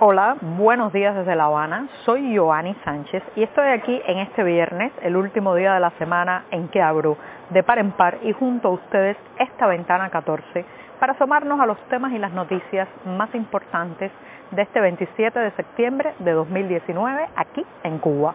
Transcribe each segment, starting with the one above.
Hola, buenos días desde La Habana. Soy Joanny Sánchez y estoy aquí en este viernes, el último día de la semana en que abro de par en par y junto a ustedes esta ventana 14 para asomarnos a los temas y las noticias más importantes de este 27 de septiembre de 2019 aquí en Cuba.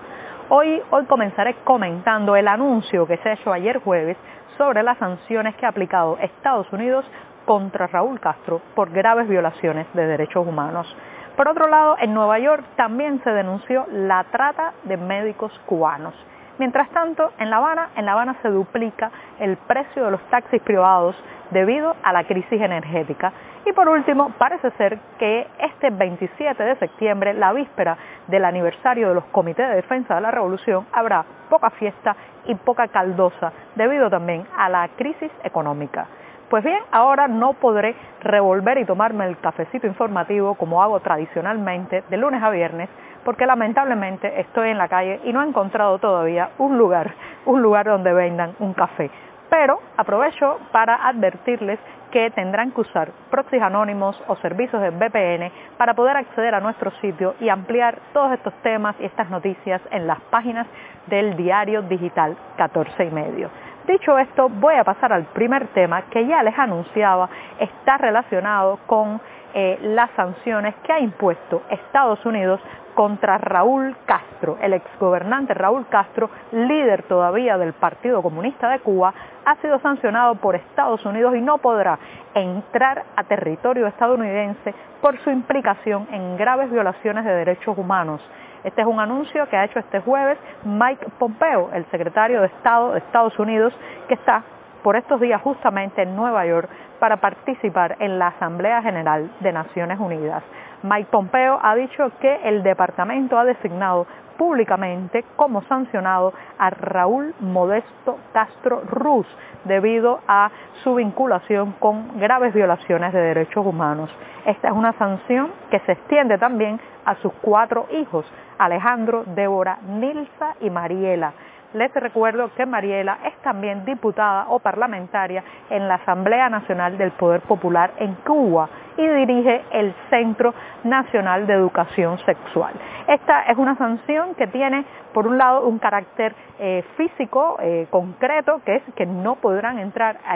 Hoy, hoy comenzaré comentando el anuncio que se hecho ayer jueves sobre las sanciones que ha aplicado Estados Unidos contra Raúl Castro por graves violaciones de derechos humanos. Por otro lado, en Nueva York también se denunció la trata de médicos cubanos. Mientras tanto, en La Habana, en La Habana se duplica el precio de los taxis privados debido a la crisis energética. Y por último, parece ser que este 27 de septiembre, la víspera del aniversario de los comités de defensa de la revolución, habrá poca fiesta y poca caldosa debido también a la crisis económica. Pues bien, ahora no podré revolver y tomarme el cafecito informativo como hago tradicionalmente de lunes a viernes, porque lamentablemente estoy en la calle y no he encontrado todavía un lugar, un lugar donde vendan un café. Pero aprovecho para advertirles que tendrán que usar proxies anónimos o servicios de VPN para poder acceder a nuestro sitio y ampliar todos estos temas y estas noticias en las páginas del diario digital 14 y medio. Dicho esto, voy a pasar al primer tema que ya les anunciaba, está relacionado con eh, las sanciones que ha impuesto Estados Unidos contra Raúl Castro, el exgobernante Raúl Castro, líder todavía del Partido Comunista de Cuba, ha sido sancionado por Estados Unidos y no podrá entrar a territorio estadounidense por su implicación en graves violaciones de derechos humanos. Este es un anuncio que ha hecho este jueves Mike Pompeo, el secretario de Estado de Estados Unidos, que está por estos días justamente en Nueva York para participar en la Asamblea General de Naciones Unidas. Mike Pompeo ha dicho que el departamento ha designado públicamente como sancionado a Raúl Modesto Castro Ruz debido a su vinculación con graves violaciones de derechos humanos. Esta es una sanción que se extiende también a sus cuatro hijos, Alejandro, Débora, Nilsa y Mariela. Les recuerdo que Mariela es también diputada o parlamentaria en la Asamblea Nacional del Poder Popular en Cuba y dirige el Centro Nacional de Educación Sexual. Esta es una sanción que tiene, por un lado, un carácter eh, físico eh, concreto, que es que no podrán entrar a,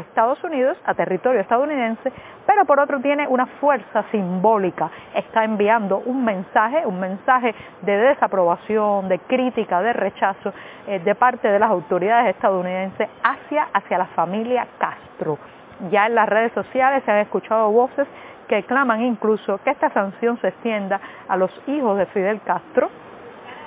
Estados Unidos, a territorio estadounidense, pero por otro tiene una fuerza simbólica. Está enviando un mensaje, un mensaje de desaprobación, de crítica, de rechazo eh, de parte de las autoridades estadounidenses hacia, hacia la familia Castro. Ya en las redes sociales se han escuchado voces que claman incluso que esta sanción se extienda a los hijos de Fidel Castro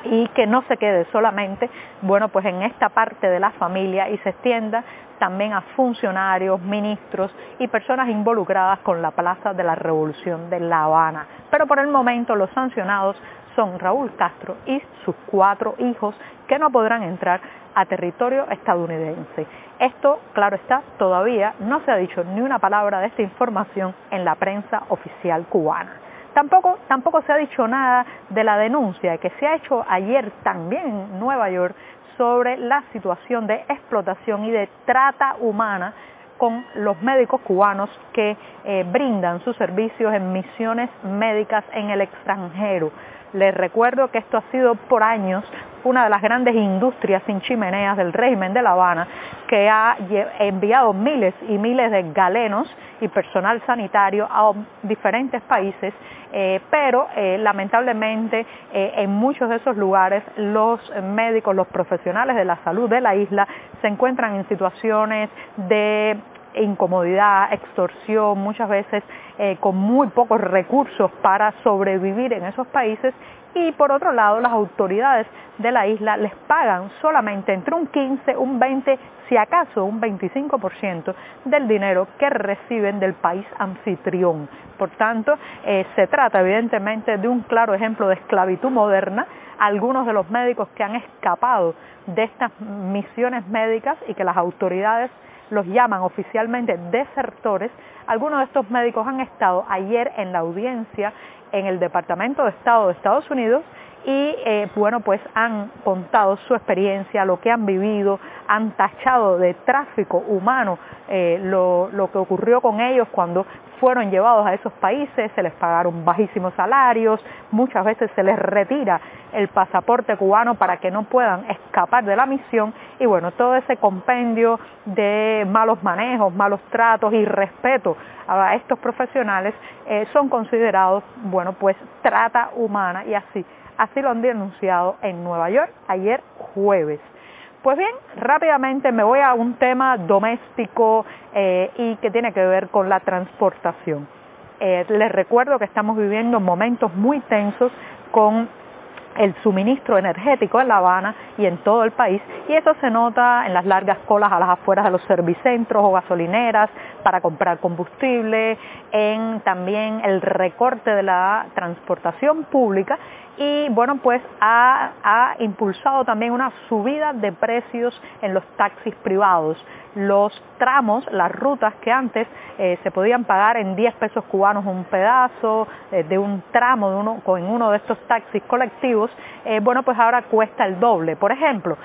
y que no se quede solamente, bueno, pues en esta parte de la familia y se extienda también a funcionarios, ministros y personas involucradas con la Plaza de la Revolución de La Habana. Pero por el momento los sancionados son Raúl Castro y sus cuatro hijos que no podrán entrar a territorio estadounidense. Esto, claro está, todavía no se ha dicho ni una palabra de esta información en la prensa oficial cubana. Tampoco, tampoco se ha dicho nada de la denuncia que se ha hecho ayer también en Nueva York sobre la situación de explotación y de trata humana con los médicos cubanos que eh, brindan sus servicios en misiones médicas en el extranjero. Les recuerdo que esto ha sido por años una de las grandes industrias sin chimeneas del régimen de La Habana, que ha enviado miles y miles de galenos y personal sanitario a diferentes países, eh, pero eh, lamentablemente eh, en muchos de esos lugares los médicos, los profesionales de la salud de la isla se encuentran en situaciones de incomodidad, extorsión, muchas veces con muy pocos recursos para sobrevivir en esos países y por otro lado las autoridades de la isla les pagan solamente entre un 15, un 20, si acaso un 25% del dinero que reciben del país anfitrión. Por tanto, eh, se trata evidentemente de un claro ejemplo de esclavitud moderna. Algunos de los médicos que han escapado de estas misiones médicas y que las autoridades los llaman oficialmente desertores, algunos de estos médicos han estado ayer en la audiencia en el Departamento de Estado de Estados Unidos y eh, bueno pues han contado su experiencia, lo que han vivido, han tachado de tráfico humano eh, lo, que ocurrió con ellos cuando fueron llevados a esos países, se les pagaron bajísimos salarios, muchas veces se les retira el pasaporte cubano para que no puedan escapar de la misión. Y bueno, todo ese compendio de malos manejos, malos tratos y respeto a estos profesionales eh, son considerados, bueno, pues trata humana. Y así, así lo han denunciado en Nueva York ayer jueves. Pues bien, rápidamente me voy a un tema doméstico eh, y que tiene que ver con la transportación. Eh, les recuerdo que estamos viviendo momentos muy tensos con el suministro energético en La Habana y en todo el país y eso se nota en las largas colas a las afueras de los servicentros o gasolineras para comprar combustible, en también el recorte de la transportación pública y bueno pues ha, ha, impulsado también una subida de precios en los taxis privados. Los tramos, las rutas que antes eh, se podían pagar en 10 pesos cubanos un pedazo eh, de un tramo de uno, en uno de estos taxis colectivos, eh, bueno pues ahora cuesta el doble. Por ejemplo,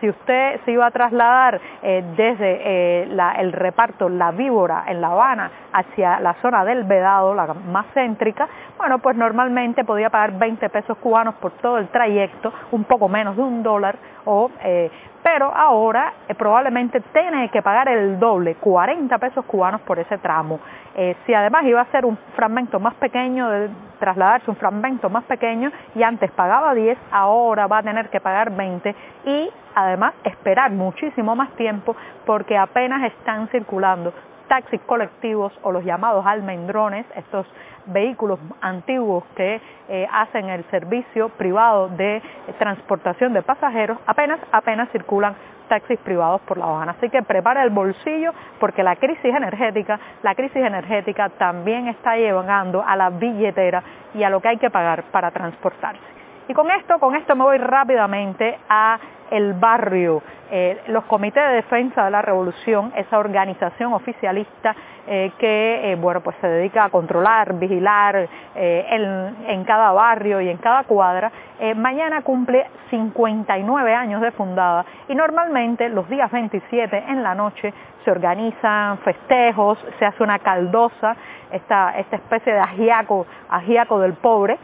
si usted se iba a trasladar desde el reparto La Víbora en La Habana hacia la zona del Vedado, la más céntrica, bueno pues normalmente podía pagar 20 pesos cubanos por todo el trayecto, un poco menos de un dólar, o, eh, pero ahora eh, probablemente tiene que pagar el doble, 40 pesos cubanos por ese tramo. Eh, si además iba a ser un fragmento más pequeño, de trasladarse un fragmento más pequeño y antes pagaba 10, ahora va a tener que pagar 20 y además esperar muchísimo más tiempo porque apenas están circulando taxis colectivos o los llamados almendrones, estos vehículos antiguos que eh, hacen el servicio privado de transportación de pasajeros, apenas, apenas circulan taxis privados por La Habana. Así que prepara el bolsillo porque la crisis energética, la crisis energética también está llegando a la billetera y a lo que hay que pagar para transportarse. Y con esto, con esto me voy rápidamente a el barrio, eh, los comités de defensa de la revolución, esa organización oficialista eh, que eh, bueno, pues se dedica a controlar, vigilar en, en, cada barrio y en cada cuadra, mañana cumple 59 años de fundada y normalmente los días 27 en la noche se organizan festejos, se hace una caldosa, esta, esta especie de ajiaco, ajiaco del pobre,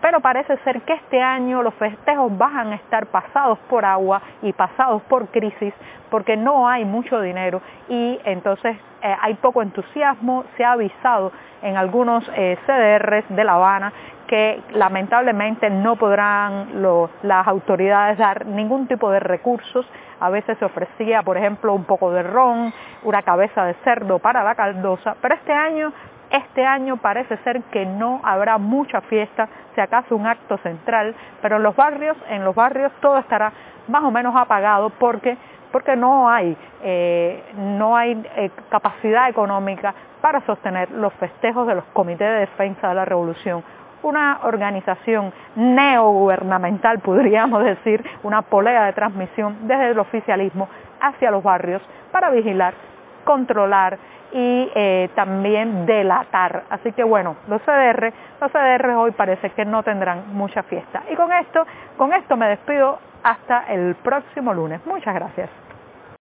pero parece ser que este año los festejos van a estar pasados por agua y pasados por crisis porque no hay mucho dinero y entonces eh, hay poco entusiasmo, se ha avisado en algunos eh, CDRs de La Habana que lamentablemente no podrán las autoridades dar ningún tipo de recursos. A veces se ofrecía, por ejemplo, un poco de ron, una cabeza de cerdo para la caldosa, pero este año este año parece ser que no habrá mucha fiesta, si acaso un acto central, pero en los barrios, en los barrios todo estará más o menos apagado porque, porque no hay, eh, no hay eh, capacidad económica para sostener los festejos de los comités de defensa de la revolución. Una organización neogubernamental, podríamos decir, una polea de transmisión desde el oficialismo hacia los barrios para vigilar, controlar y eh, también delatar. Así que bueno, los CDR, los CDR hoy parece que no tendrán mucha fiesta. Y con esto, con esto me despido hasta el próximo lunes. Muchas gracias.